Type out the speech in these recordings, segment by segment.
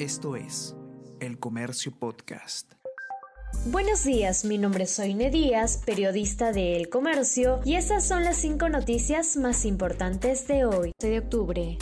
Esto es El Comercio Podcast. Buenos días, mi nombre es Soine Díaz, periodista de El Comercio, y estas son las cinco noticias más importantes de hoy, de octubre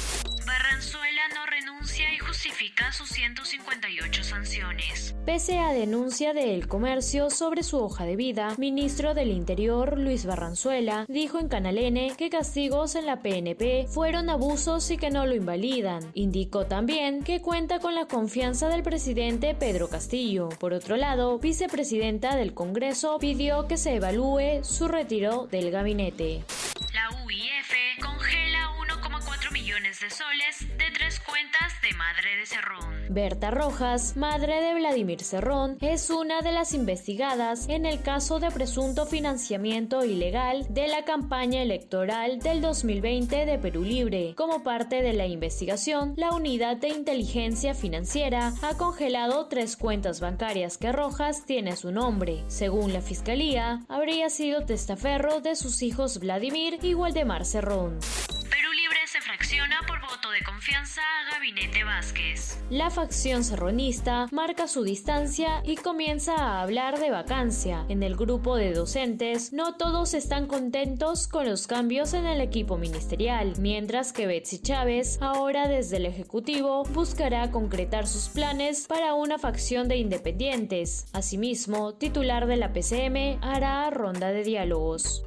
sus 158 sanciones. Pese a denuncia del comercio sobre su hoja de vida, ministro del Interior Luis Barranzuela dijo en Canal N que castigos en la PNP fueron abusos y que no lo invalidan. Indicó también que cuenta con la confianza del presidente Pedro Castillo. Por otro lado, vicepresidenta del Congreso pidió que se evalúe su retiro del gabinete. La UIF congela 1,4 millones de soles de tres cuentas de Berta Rojas, madre de Vladimir Cerrón, es una de las investigadas en el caso de presunto financiamiento ilegal de la campaña electoral del 2020 de Perú Libre. Como parte de la investigación, la Unidad de Inteligencia Financiera ha congelado tres cuentas bancarias que Rojas tiene su nombre. Según la Fiscalía, habría sido testaferro de sus hijos Vladimir y Waldemar Cerrón de confianza a Gabinete Vázquez. La facción serronista marca su distancia y comienza a hablar de vacancia. En el grupo de docentes, no todos están contentos con los cambios en el equipo ministerial, mientras que Betsy Chávez, ahora desde el Ejecutivo, buscará concretar sus planes para una facción de independientes. Asimismo, titular de la PCM hará ronda de diálogos.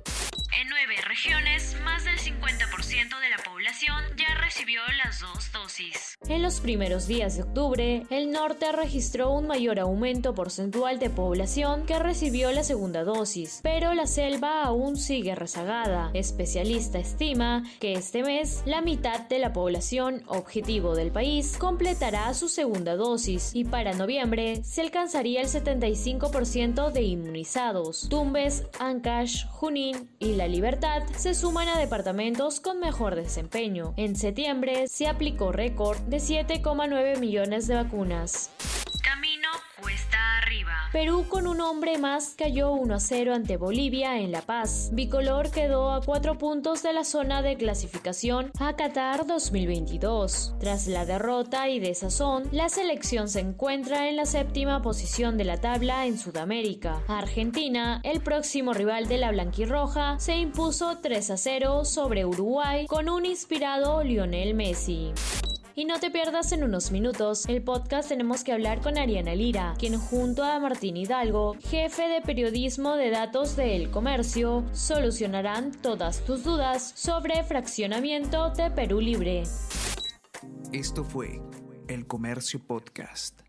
En nueve regiones, más del 50% de la población ya recibió las dos dosis. En los primeros días de octubre, el norte registró un mayor aumento porcentual de población que recibió la segunda dosis, pero la selva aún sigue rezagada. Especialista estima que este mes la mitad de la población objetivo del país completará su segunda dosis y para noviembre se alcanzaría el 75% de inmunizados. Tumbes, Ancash, Junín y La Libertad se suman a departamentos con mejor desempeño. En septiembre se aplicó récord de 7,9 millones de vacunas. Perú con un hombre más cayó 1 a 0 ante Bolivia en La Paz. Bicolor quedó a 4 puntos de la zona de clasificación a Qatar 2022. Tras la derrota y desazón, la selección se encuentra en la séptima posición de la tabla en Sudamérica. Argentina, el próximo rival de la blanquirroja, se impuso 3 a 0 sobre Uruguay con un inspirado Lionel Messi. Y no te pierdas en unos minutos el podcast Tenemos que hablar con Ariana Lira, quien junto a Martín Hidalgo, jefe de periodismo de datos de El Comercio, solucionarán todas tus dudas sobre fraccionamiento de Perú Libre. Esto fue El Comercio Podcast.